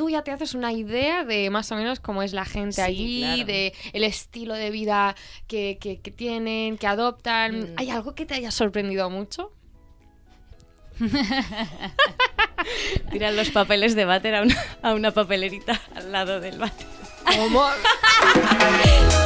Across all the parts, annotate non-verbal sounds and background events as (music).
tú ya te haces una idea de más o menos cómo es la gente Sí, allí, claro. de el estilo de vida que, que- que tienen, que adoptan. Mm. ¿Hay algo que te haya sorprendido mucho? (laughs) Tiran los papeles de váter a una, a una papelerita al lado del váter. ¿Cómo? (laughs)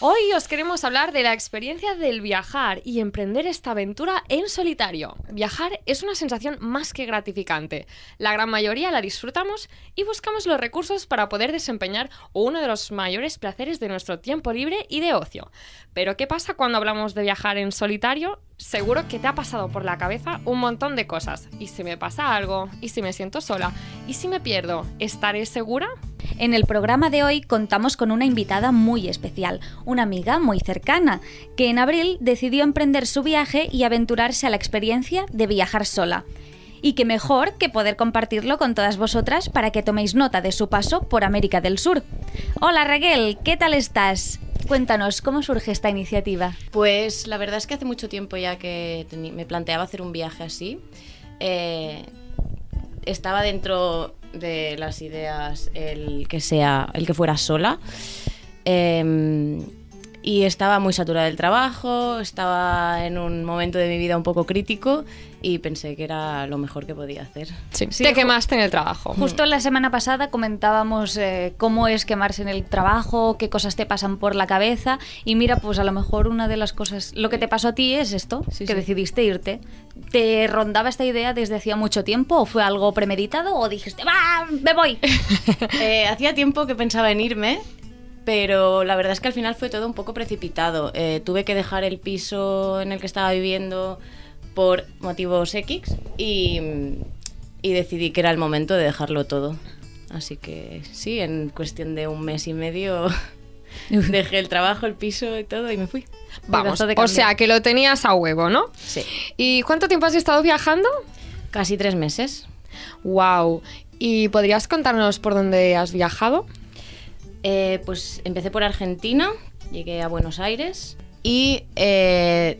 Hoy os queremos hablar de la experiencia del viajar y emprender esta aventura en solitario. Viajar es una sensación más que gratificante. La gran mayoría la disfrutamos y buscamos los recursos para poder desempeñar uno de los mayores placeres de nuestro tiempo libre y de ocio. Pero ¿qué pasa cuando hablamos de viajar en solitario? Seguro que te ha pasado por la cabeza un montón de cosas. ¿Y si me pasa algo? ¿Y si me siento sola? ¿Y si me pierdo? ¿Estaré segura? En el programa de hoy contamos con una invitada muy especial, una amiga muy cercana, que en abril decidió emprender su viaje y aventurarse a la experiencia de viajar sola. Y qué mejor que poder compartirlo con todas vosotras para que toméis nota de su paso por América del Sur. Hola Raquel, ¿qué tal estás? Cuéntanos, ¿cómo surge esta iniciativa? Pues la verdad es que hace mucho tiempo ya que me planteaba hacer un viaje así. Eh, estaba dentro de las ideas el que sea, el que fuera sola. Eh, y estaba muy saturada del trabajo, estaba en un momento de mi vida un poco crítico y pensé que era lo mejor que podía hacer. Sí, Sí, te quemaste en el trabajo. Justo la semana pasada comentábamos eh, cómo es quemarse en el trabajo, qué cosas te pasan por la cabeza y mira, pues a lo mejor una de las cosas, lo que te pasó a ti es esto, Sí, que sí. decidiste irte. ¿Te rondaba esta idea desde hacía mucho tiempo o fue algo premeditado o dijiste, va, me voy? (laughs) Eh, hacía tiempo que pensaba en irme, pero la verdad es que al final fue todo un poco precipitado. Eh, tuve que dejar el piso en el que estaba viviendo por motivos X y, y decidí que era el momento de dejarlo todo. Así que sí, en cuestión de un mes y medio dejé el trabajo, el piso y todo y me fui. Vamos, o sea que lo tenías a huevo, ¿no? Sí. ¿Y cuánto tiempo has estado viajando? Casi tres meses. Wow. ¿Y podrías contarnos por dónde has viajado? Eh, pues empecé por Argentina, llegué a Buenos Aires y eh,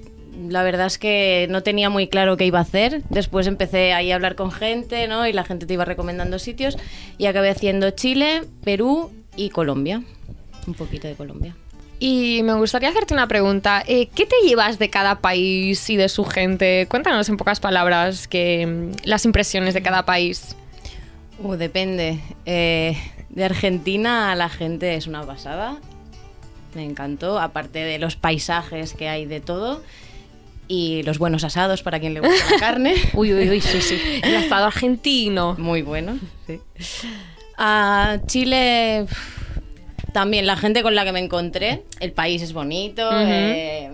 la verdad es que no tenía muy claro qué iba a hacer. Después empecé ahí a hablar con gente, ¿no? Y la gente te iba recomendando sitios y acabé haciendo Chile, Perú y Colombia. Un poquito de Colombia. Y me gustaría hacerte una pregunta. Eh, ¿Qué te llevas de cada país y de su gente? Cuéntanos en pocas palabras que, mm, las impresiones de cada país. Uh, depende. Eh, de Argentina la gente es una pasada. Me encantó, aparte de los paisajes que hay de todo. Y los buenos asados para quien le gusta la (laughs) carne. Uy, uy, uy, sí, sí. (laughs) El asado argentino. Muy bueno, sí. A Chile, también la gente con la que me encontré, el país es bonito, eh,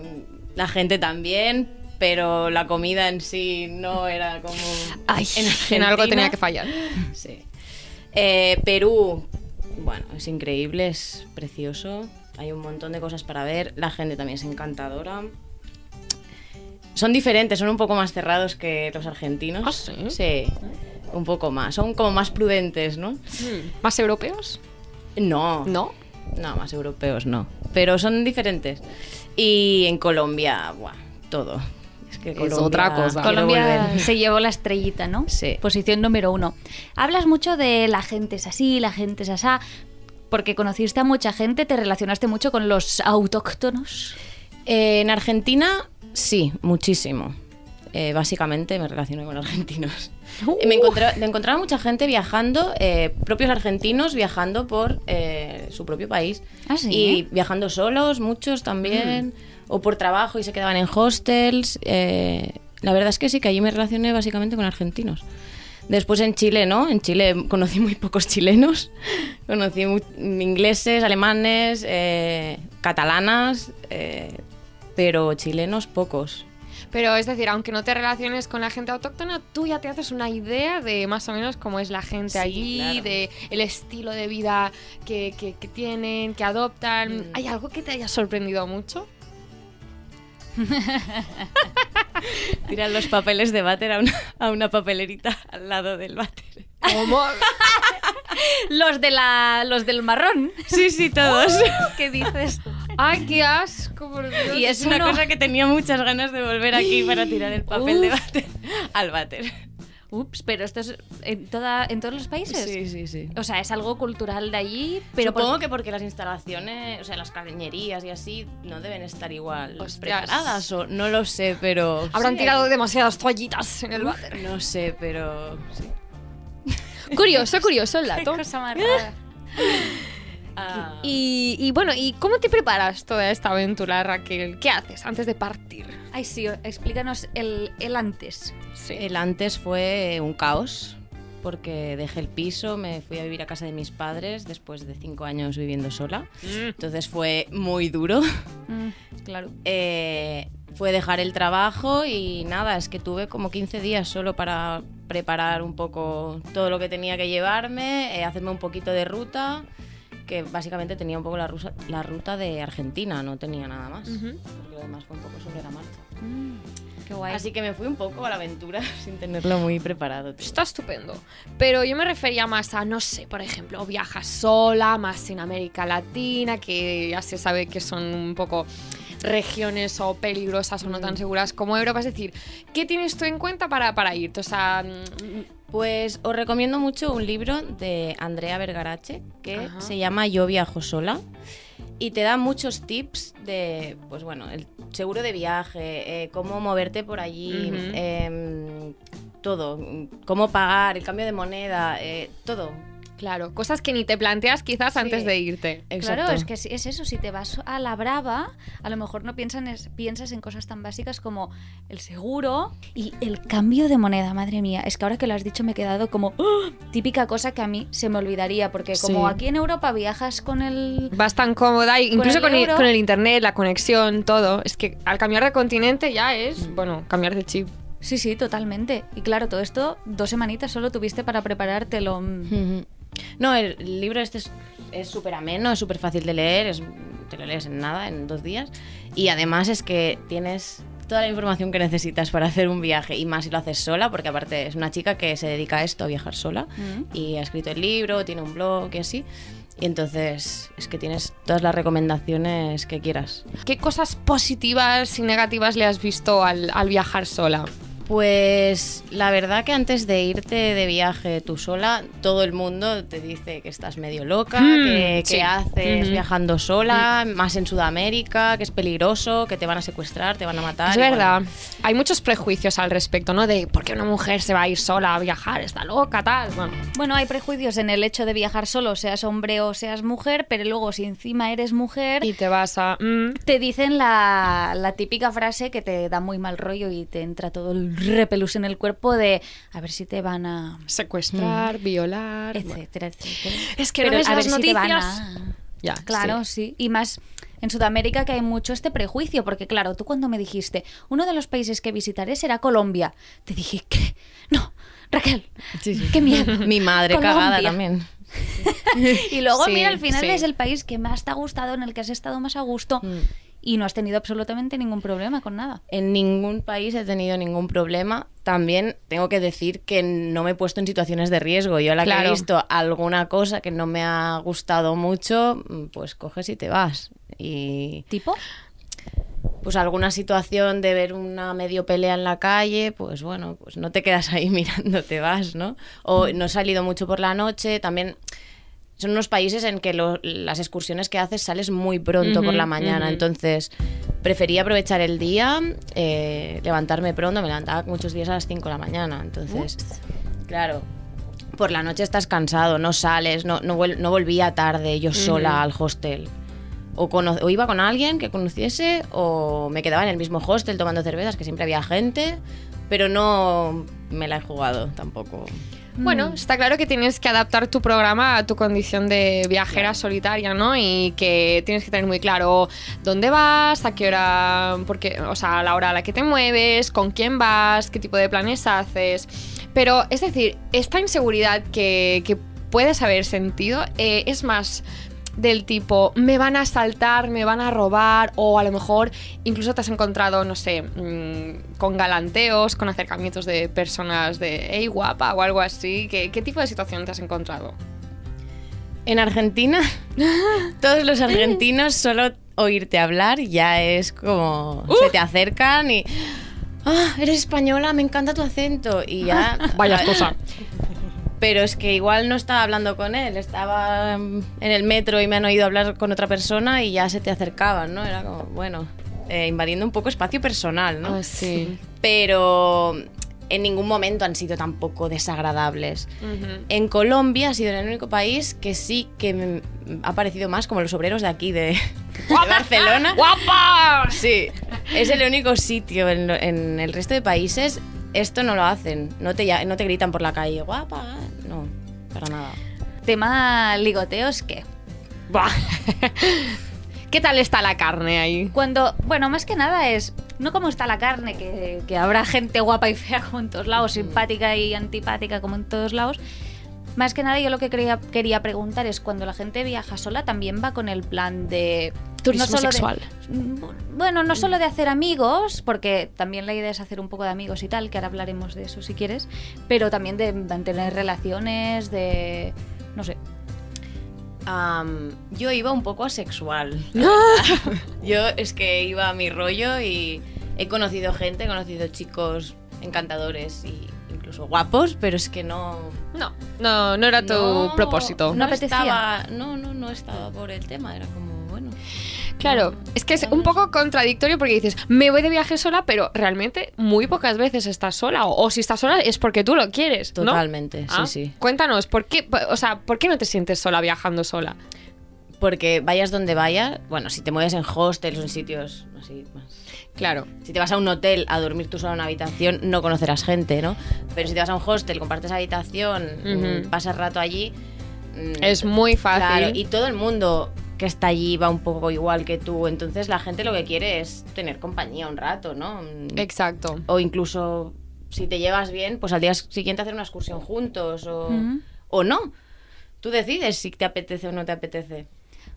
la gente también, pero la comida en sí no era como... Ay, en en algo tenía que fallar. Sí. Eh, Perú, bueno, es increíble, es precioso. Hay un montón de cosas para ver. La gente también es encantadora. Son diferentes, son un poco más cerrados que los argentinos. ¿Ah, sí? Sí, un poco más. Son como más prudentes, ¿no? ¿Más europeos? No, ¿No? no, más europeos no. Pero son diferentes. Y en Colombia, buah, todo. Es otra cosa. Colombia (laughs) se llevó la estrellita, ¿no? Sí. Posición número uno. Hablas mucho de la gente es así, la gente es asá, porque conociste a mucha gente, te relacionaste mucho con los autóctonos. Eh, en Argentina, sí, muchísimo. Eh, básicamente me relaciono con argentinos. Eh, Me, encontré- me encontraba mucha gente viajando, eh, propios argentinos viajando por eh, su propio país. Ah, sí. Y viajando solos, muchos también, o por trabajo y se quedaban en hostels. eh, la verdad es que sí, que allí me relacioné básicamente con argentinos. Después en Chile, ¿no? En Chile conocí muy pocos chilenos. (laughs) Conocí ingleses, alemanes, eh, catalanas, eh, pero chilenos pocos. Pero es decir, aunque no te relaciones con la gente autóctona, tú ya te haces una idea de más o menos cómo es la gente Sí, allí, claro. de el estilo de vida que, que- que tienen, que adoptan. Mm. ¿Hay algo que te haya sorprendido mucho? (laughs) Tiran los papeles de váter a una, a una papelerita al lado del váter. ¿Cómo? (laughs) Los de la los del marrón. Sí, sí, todos. (laughs) ¿Qué dices? ¡Ay, qué asco, por Dios! Y es una no. cosa que tenía muchas ganas de volver aquí para tirar el papel de váter al váter. Ups, pero esto es en, toda, en todos los países. Sí, sí, sí. O sea, es algo cultural de allí, pero Supongo por- que porque las instalaciones, o sea, las cañerías y así, no deben estar igual Hostias. preparadas o no lo sé, pero... Habrán sí, tirado demasiadas toallitas en el váter. No sé, pero... sí. Curioso, curioso el (laughs) Qué dato. cosa más rara. (laughs) Ah, Y, y bueno, ¿y cómo te preparas toda esta aventura, Raquel? ¿Qué haces antes de partir? Ay, sí, explícanos el, el antes. Sí. El antes fue un caos, porque dejé el piso, me fui a vivir a casa de mis padres después de cinco años viviendo sola. Entonces fue muy duro. Mm, (laughs) claro. Eh, fue dejar el trabajo y nada, es que tuve como 15 días solo para preparar un poco todo lo que tenía que llevarme, eh, hacerme un poquito de ruta, que básicamente tenía un poco la, rusa- la ruta de Argentina, no tenía nada más. Porque lo demás fue un poco sobre la marcha. Mm, qué guay. Así que me fui un poco a la aventura (laughs) sin tenerlo muy preparado. tío. Está estupendo. Pero yo me refería más a, no sé, por ejemplo, viajas sola, más en América Latina, que ya se sabe que son un poco regiones o peligrosas o no tan seguras como Europa. Es decir, ¿qué tienes tú en cuenta para, para irte? O sea, mm, Pues os recomiendo mucho un libro de Andrea Vergarache que Ajá. se llama Yo viajo sola y te da muchos tips de, pues bueno, el seguro de viaje, eh, cómo moverte por allí, em, todo, cómo pagar, el cambio de moneda, eh, todo. Claro, cosas que ni te planteas quizás Sí. antes de irte. Claro, es que es eso, si te vas a la brava, a lo mejor no piensan es- piensas en cosas tan básicas como el seguro y el cambio de moneda, madre mía. Es que ahora que lo has dicho me he quedado como ¡ah! típica cosa que a mí se me olvidaría, porque como Sí. aquí en Europa viajas con el... Vas tan cómoda, y incluso el con el, euro. con el internet, la conexión, todo. Es que al cambiar de continente ya es, bueno, cambiar de chip. Sí, sí, totalmente. Y claro, todo esto dos semanitas solo tuviste para preparártelo. No, el libro este es- es súper ameno, es súper fácil de leer, es- te lo lees en nada, en dos días. Y además es que tienes toda la información que necesitas para hacer un viaje y más si lo haces sola, porque aparte es una chica que se dedica a esto, a viajar sola, Mm. y ha escrito el libro, tiene un blog y así. Y entonces es que tienes todas las recomendaciones que quieras. ¿Qué cosas positivas y negativas le has visto al, al viajar sola? Pues la verdad que antes de irte de viaje tú sola, todo el mundo te dice que estás medio loca, Mm, que, sí. que haces viajando sola, más en Sudamérica, que es peligroso, que te van a secuestrar, te van a matar. Es verdad. bueno, Hay muchos prejuicios al respecto, ¿no? De por qué una mujer se va a ir sola a viajar, está loca, tal. Bueno, Bueno, hay prejuicios en el hecho de viajar solo, seas hombre o seas mujer, pero luego si encima eres mujer, y te vas a. mm, te dicen la, la típica frase que te da muy mal rollo y te entra todo el repelús en el cuerpo de a ver si te van a... secuestrar, violar. bueno. etcétera, etcétera. Es que Pero no ves a las ver si te van a- Ya, Claro, sí. Y más en Sudamérica que hay mucho este prejuicio, porque claro, tú cuando me dijiste, uno de los países que visitaré será Colombia, te dije, ¿qué? No, Raquel, Sí, sí. qué miedo. (laughs) Mi madre Colombia. cagada también. (laughs) Y luego, mira, al final es el país que más te ha gustado, en el que has estado más a gusto Mm. Y no has tenido absolutamente ningún problema con nada. En ningún país he tenido ningún problema. También tengo que decir que no me he puesto en situaciones de riesgo. Yo la que he visto alguna cosa que no me ha gustado mucho, pues coges y te vas. Y ¿Tipo? pues alguna situación de ver una medio pelea en la calle, pues bueno, pues no te quedas ahí (laughs) mirando, te vas, ¿no? O no he salido mucho por la noche, también son unos países en que lo- las excursiones que haces sales muy pronto por la mañana, entonces prefería aprovechar el día, eh, levantarme pronto, me levantaba muchos días a las 5 de la mañana, entonces, claro. Por la noche estás cansado, no sales, no, no, no volvía tarde yo sola al hostel. O, o iba con alguien que conociese o me quedaba en el mismo hostel tomando cervezas, que siempre había gente, pero no me la he jugado tampoco. Bueno, está claro que tienes que adaptar tu programa a tu condición de viajera solitaria, ¿no? Y que tienes que tener muy claro dónde vas, a qué hora, porque, o sea, a la hora a la que te mueves, con quién vas, qué tipo de planes haces. Pero, es decir, esta inseguridad que, que puedes haber sentido eh, es más del tipo, me van a asaltar, me van a robar, o a lo mejor incluso te has encontrado, no sé, mm, con galanteos, con acercamientos de personas de, hey guapa, o algo así. ¿Qué, qué tipo de situación te has encontrado? En Argentina, (laughs) todos los argentinos solo oírte hablar ya es como se te acercan y ah, eres española, me encanta tu acento y ya (laughs) Vaya (laughs) cosa. Pero es que igual no estaba hablando con él, estaba mm, en el metro y me han oído hablar con otra persona y ya se te acercaban, ¿no? Era como, bueno, eh, invadiendo un poco espacio personal, ¿no? Ah, sí. Pero en ningún momento han sido tampoco desagradables. En Colombia ha sido el único país que sí que me ha parecido más como los obreros de aquí, de, de Barcelona. ¡Guapa! Sí, es el único sitio en, en el resto de países. Esto no lo hacen. No te, no te gritan por la calle, guapa. No, para nada. Tema ligoteos, ¿qué? Buah. (laughs) ¿Qué tal está la carne ahí? Cuando, bueno, más que nada es, no como está la carne, que, que habrá gente guapa y fea como en todos lados, simpática y antipática como en todos lados. Más que nada yo lo que quería, quería preguntar es, cuando la gente viaja sola, también va con el plan de... Turismo solo de- sexual. Mm, bueno, no solo de hacer amigos, porque también la idea es hacer un poco de amigos y tal, que ahora hablaremos de eso si quieres, pero también de mantener relaciones, de... no sé. Yo iba un poco asexual. (laughs) yo es que iba a mi rollo y he conocido gente, he conocido chicos encantadores y incluso guapos, pero es que no... No, no, no era tu no- propósito. No No, apetecía. estaba, no, no, no estaba por el tema, era como, bueno... Claro, es que es un poco contradictorio porque dices, me voy de viaje sola, pero realmente muy pocas veces estás sola. O, o si estás sola es porque tú lo quieres. ¿no? Totalmente, Ah, sí, sí. Cuéntanos, ¿por qué, o sea, ¿por qué no te sientes sola viajando sola? Porque vayas donde vayas, bueno, si te mueves en hostels o en sitios así más... Claro. Si te vas a un hotel a dormir tú sola en una habitación, no conocerás gente, ¿no? Pero si te vas a un hostel, compartes habitación, mm, pasas rato allí... mm, Es muy fácil. Claro, y todo el mundo que está allí va un poco igual que tú. Entonces la gente lo que quiere es tener compañía un rato, ¿no? Exacto. O incluso si te llevas bien, pues al día siguiente hacer una excursión juntos o, o no. Tú decides si te apetece o no te apetece.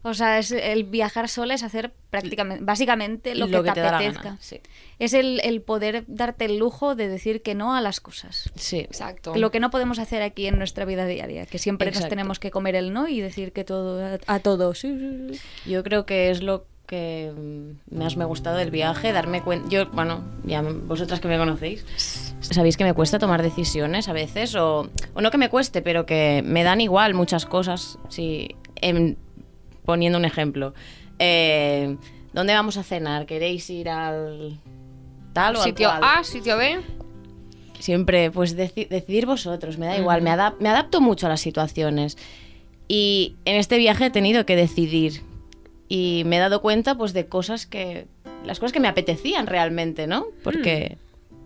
O sea, es el viajar sola es hacer prácticamente, básicamente lo, que, te, apetezca. gana, Sí. Es el, el poder darte el lujo de decir que no a las cosas. sí. Exacto. Lo que no podemos hacer aquí en nuestra vida diaria, que siempre nos tenemos que comer el no y decir que todo a, a todo. sí, sí, sí. Yo creo que es lo que mm, más me ha gustado del viaje, darme cuenta. Yo, bueno, ya vosotras que me conocéis, sabéis que me cuesta tomar decisiones a veces, o, o no que me cueste, pero que me dan igual muchas cosas. Si, poniendo un ejemplo, eh, ¿dónde vamos a cenar? ¿Queréis ir al tal o al Sitio cual? A, sitio B. Siempre, pues deci- decidir vosotros, me da igual, me, adap- me adapto mucho a las situaciones. Y en este viaje he tenido que decidir. Y me he dado cuenta, pues, de cosas que. Las cosas que me apetecían realmente, ¿no? Porque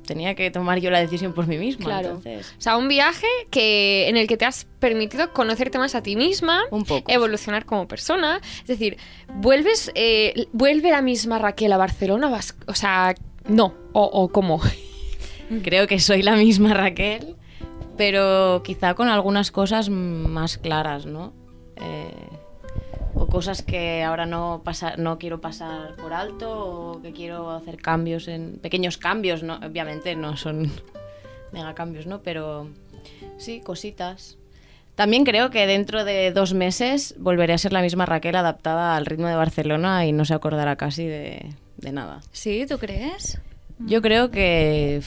tenía que tomar yo la decisión por mí misma. Claro. entonces, O sea, un viaje que, en el que te has permitido conocerte más a ti misma, Un poco. evolucionar como persona. Es decir, vuelves, eh, vuelve la misma Raquel a Barcelona, vas- o sea, no, o, o cómo. (laughs) creo que soy la misma Raquel, pero quizá con algunas cosas más claras, ¿no? Eh, o cosas que ahora no, pasa, no quiero pasar por alto o que quiero hacer cambios en pequeños cambios, ¿no? obviamente no son (laughs) mega cambios, ¿no? Pero sí, cositas. También creo que dentro de dos meses volveré a ser la misma Raquel adaptada al ritmo de Barcelona y no se acordará casi de, de nada. ¿Sí? ¿Tú crees? Yo creo que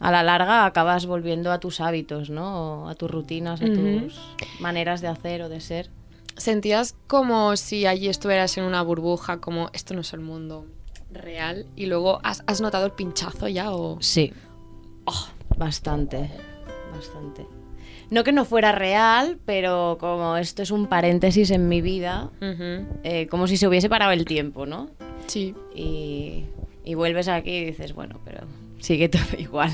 a la larga acabas volviendo a tus hábitos, ¿no? A tus rutinas, a tus maneras de hacer o de ser. Sentías como si allí estuvieras en una burbuja, como esto no es el mundo real, y luego has, has notado el pinchazo ya o... Sí. bastante, bastante. No que no fuera real, pero como esto es un paréntesis en mi vida, eh, como si se hubiese parado el tiempo, ¿no? Sí. Y, y vuelves aquí y dices, bueno, pero sigue todo (laughs) igual.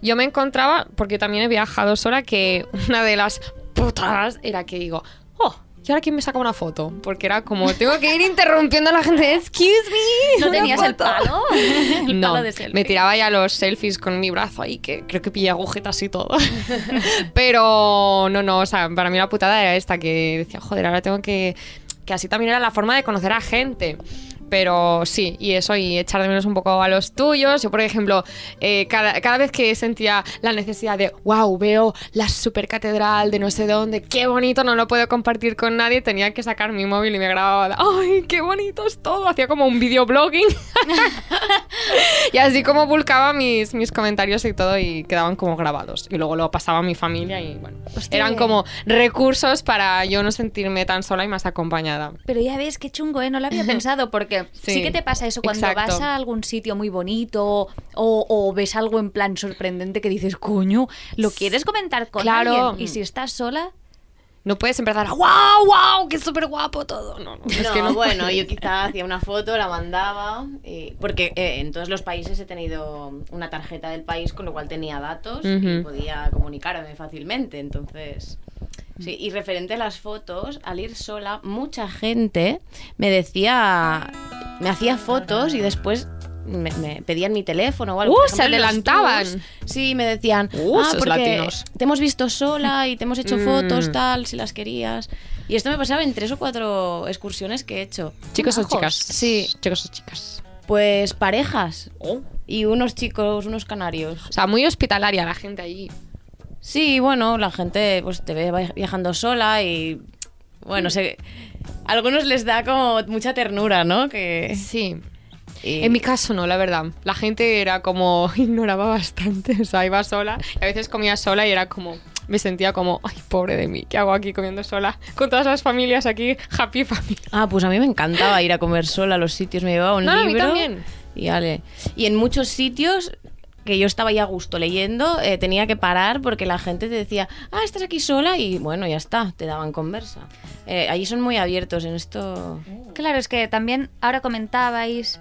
Yo me encontraba, porque también he viajado sola, que una de las putadas era que digo, oh, ¿y ahora quién me saca una foto? Porque era como, tengo que ir interrumpiendo a la gente, excuse me. ¿No tenías el foto". palo? (laughs) El no, palo de selfie. me tiraba ya los selfies con mi brazo ahí, que creo que pillé agujetas y todo. (laughs) Pero no, no, o sea, para mí la putada era esta, que decía, joder, ahora tengo que... Que así también era la forma de conocer a gente. Pero sí, y eso, y echar de menos un poco a los tuyos. Yo, por ejemplo, eh, cada, cada vez que sentía la necesidad de, wow, veo la super catedral de no sé dónde, qué bonito, no lo puedo compartir con nadie, tenía que sacar mi móvil y me grababa, ay, qué bonito es todo. Hacía como un videoblogging. (laughs) (laughs) y así como publicaba mis, mis comentarios y todo, y quedaban como grabados. Y luego lo pasaba a mi familia y bueno, Hostia. eran como recursos para yo no sentirme tan sola y más acompañada. Pero ya ves qué chungo, ¿eh? No lo había (laughs) pensado porque sí, Sí, que te pasa eso cuando exacto. vas a algún sitio muy bonito o, o ves algo en plan sorprendente que dices, coño, ¿lo quieres comentar con Claro. alguien? Y si estás sola, No puedes empezar a wow, wow, que súper guapo todo. No, no, es no, que no bueno, yo quizá hacía una foto, la mandaba, y- porque eh, en todos los países he tenido una tarjeta del país, con lo cual tenía datos y podía comunicarme fácilmente. Entonces, sí, y referente a las fotos, al ir sola, mucha gente me decía, me hacía fotos y después me, me pedían mi teléfono o algo. Uh, se adelantaban. tours, Sí, me decían, Uh, ah, porque latinos. te hemos visto sola y te hemos hecho Mm. fotos, tal, si las querías. Y esto me pasaba en tres o cuatro excursiones que he hecho. Chicos o chicas. Sí. Chicos o chicas. Pues parejas O y unos chicos, unos canarios. sea, muy hospitalaria la gente allí. Sí, bueno, la gente pues te ve viajando sola y bueno, se, a algunos les da como mucha ternura, ¿no? Que Sí. Y- En mi caso no, la verdad. La gente era como (laughs) ignoraba bastante, o sea, iba sola. Y a veces comía sola y era como me sentía como, ay, pobre de mí, ¿qué hago aquí comiendo sola? Con todas las familias aquí, happy family. Ah, pues a mí me encantaba ir a comer sola a los sitios, me llevaba un No, a mí libro. también. Y ale. Y en muchos sitios que yo estaba ya a gusto leyendo, eh, tenía que parar porque la gente te decía, ah, estás aquí sola y bueno, ya está, te daban conversa. Eh, allí son muy abiertos en esto. claro, es que también ahora comentabais,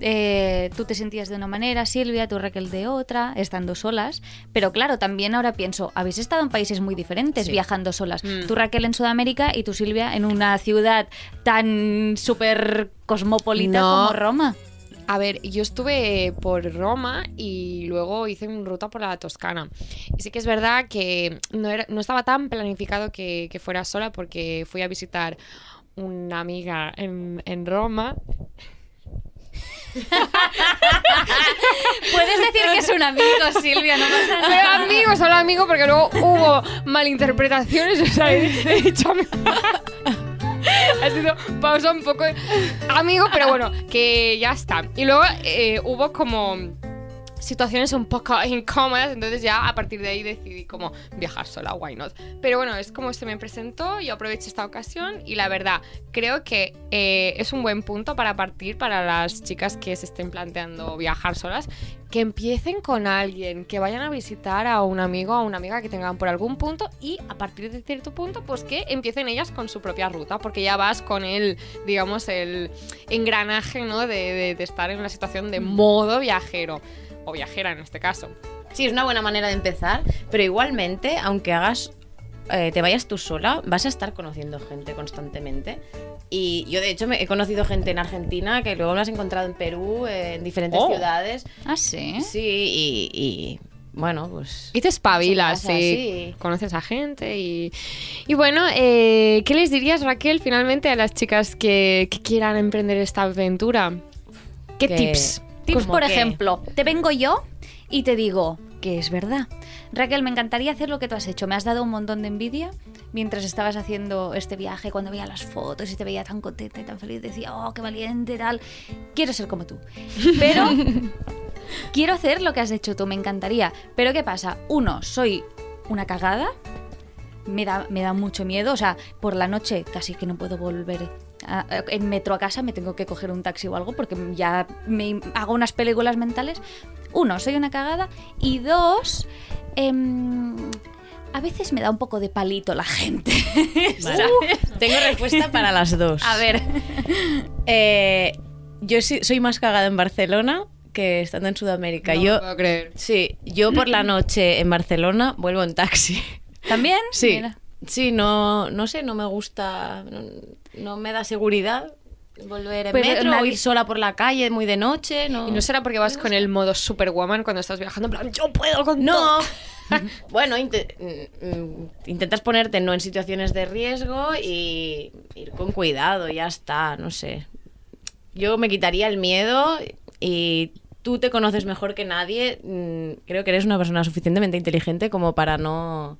eh, tú te sentías de una manera, Silvia, tú Raquel de otra, estando solas, pero claro, también ahora pienso, habéis estado en países muy diferentes Sí. viajando solas. Mm. Tú Raquel en Sudamérica y tú Silvia en una ciudad tan súper cosmopolita No. como Roma. A ver, yo estuve por Roma y luego hice una ruta por la Toscana. Y sí que es verdad que no, era- no estaba tan planificado que, que fuera sola porque fui a visitar una amiga en, en Roma. Puedes decir que es un amigo, Silvia, no pasa Pero nada. amigo, solo amigo, porque luego hubo malinterpretaciones. O sea, he dicho amigo. Ha sido pausa un poco amigo, pero bueno, que ya está. Y luego eh, hubo como situaciones un poco (laughs) incómodas, entonces ya a partir de ahí decidí como viajar sola, why not. Pero bueno, es como se me presentó, yo aproveché esta ocasión y la verdad, creo que eh, es un buen punto para partir para las chicas que se estén planteando viajar solas, que empiecen con alguien, que vayan a visitar a un amigo o a una amiga que tengan por algún punto y a partir de cierto punto, pues que empiecen ellas con su propia ruta, porque ya vas con el, digamos, el engranaje, ¿no? De, de- de estar en una situación de modo viajero, o viajera en este caso. Sí, es una buena manera de empezar, pero igualmente, aunque hagas, eh, te vayas tú sola, vas a estar conociendo gente constantemente. Y yo, de hecho, me, he conocido gente en Argentina que luego me has encontrado en Perú, eh, en diferentes Oh. ciudades. Ah, sí. Sí, y, y, bueno, pues. Y te espabilas, sí. sí. Conoces a gente y... Y bueno, eh, ¿qué les dirías, Raquel, finalmente a las chicas que, que quieran emprender esta aventura? ¿Qué Que- tips? Tips, ¿Cómo por qué? ejemplo, te vengo yo y te digo que es verdad. Raquel, me encantaría hacer lo que tú has hecho. Me has dado un montón de envidia mientras estabas haciendo este viaje, cuando veía las fotos y te veía tan contenta y tan feliz. Decía, oh, qué valiente, tal. Quiero ser como tú. Pero (laughs) quiero hacer lo que has hecho tú, me encantaría. Pero ¿qué pasa? Uno, soy una cagada. Me da, me da mucho miedo. O sea, por la noche casi que no puedo volver en metro a casa, me tengo que coger un taxi o algo porque ya me hago unas películas mentales. Uno, soy una cagada. Y dos, em, a veces me da un poco de palito la gente. (laughs) Vale. Tengo respuesta para las dos. A ver. (laughs) Eh, yo soy más cagada en Barcelona que estando en Sudamérica. No me yo, puedo creer. sí, yo por la noche en Barcelona vuelvo en taxi. ¿También? Sí, Mira. sí, no, no sé, no me gusta, no, no me da seguridad volver en Pues, metro o ir sola por la calle muy de noche, no. Y no será porque vas con el modo superwoman cuando estás viajando, en plan, yo puedo con No. todo. (laughs) bueno, mm, mm, intentas ponerte no en situaciones de riesgo y ir con cuidado, ya está, no sé. yo me quitaría el miedo y tú te conoces mejor que nadie. mm, Creo que eres una persona suficientemente inteligente como para no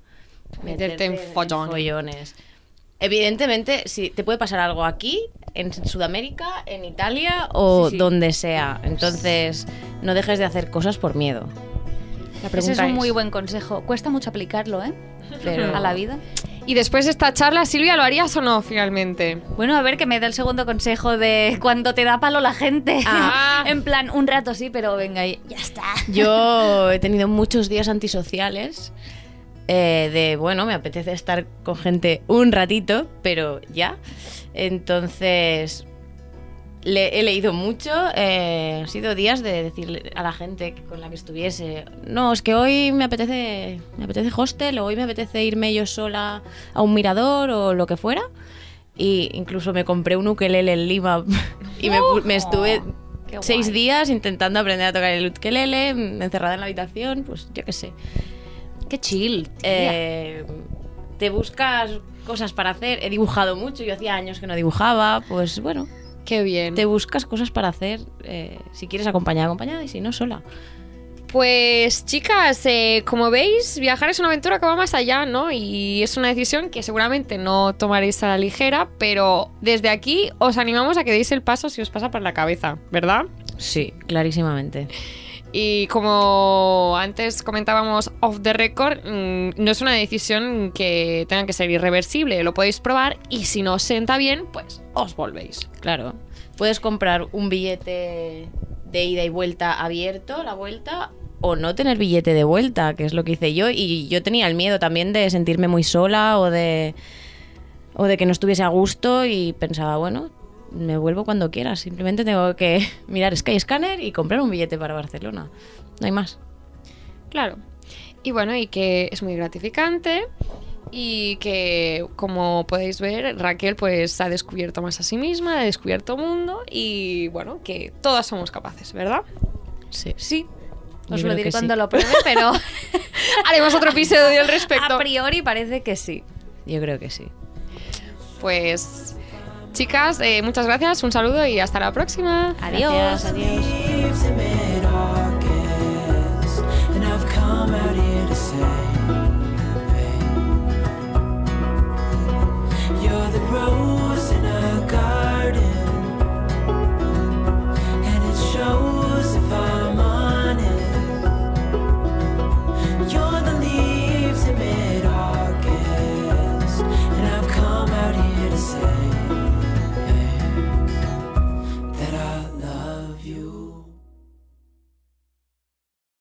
Meterte en follones. Evidentemente, si te puede pasar algo aquí, en Sudamérica, en Italia o Sí, sí. donde sea. Entonces, no dejes de hacer cosas por miedo. La Ese es un es- muy buen consejo. Cuesta mucho aplicarlo, ¿eh? Pero A la vida. Y después de esta charla, Silvia, ¿lo harías o no finalmente? Bueno, a ver, que me dé el segundo consejo de cuando te da palo la gente. Ah. (laughs) en plan, un rato sí, pero venga, y- ya está. Yo (laughs) he tenido muchos días antisociales. Eh, de, bueno, me apetece estar con gente un ratito, pero ya. Entonces, le, he leído mucho. eh, han sido días de decirle a la gente con la que estuviese, no, es que hoy me apetece, me apetece hostel, o hoy me apetece irme yo sola a un mirador o lo que fuera. Y incluso me compré un ukelele en Lima (laughs) y me, me estuve seis días intentando aprender a tocar el ukelele, encerrada en la habitación, pues yo qué sé. Qué chill. Eh, te buscas cosas para hacer. He dibujado mucho, yo hacía años que no dibujaba, pues bueno, Qué bien. te buscas cosas para hacer. eh, si quieres acompañada, acompañada y si no, sola. Pues chicas, eh, como veis, viajar es una aventura que va más allá, ¿no? Y es una decisión que seguramente no tomaréis a la ligera, pero desde aquí os animamos a que deis el paso si os pasa por la cabeza, ¿verdad? Sí, clarísimamente. Y como antes comentábamos off the record, mm, no es una decisión que tenga que ser irreversible, lo podéis probar y si no os sienta bien, pues os volvéis. Claro. Puedes comprar un billete de ida y vuelta abierto, la vuelta, o no tener billete de vuelta, que es lo que hice yo. Y yo tenía el miedo también de sentirme muy sola o de, o de que no estuviese a gusto y pensaba, bueno, me vuelvo cuando quiera. Simplemente tengo que (laughs) mirar Skyscanner y comprar un billete para Barcelona. No hay más. Claro. Y bueno, y que es muy gratificante y que como podéis ver, Raquel pues ha descubierto más a sí misma, ha descubierto mundo y bueno, que todas somos capaces, ¿verdad? Sí. Sí. Yo Os creo lo diré cuando sí. lo (laughs) pruebe, pero (laughs) Haremos otro episodio al respecto. a priori parece que sí. Yo creo que sí. Pues Chicas, eh, muchas gracias, un saludo y hasta la próxima. Adiós. Adiós.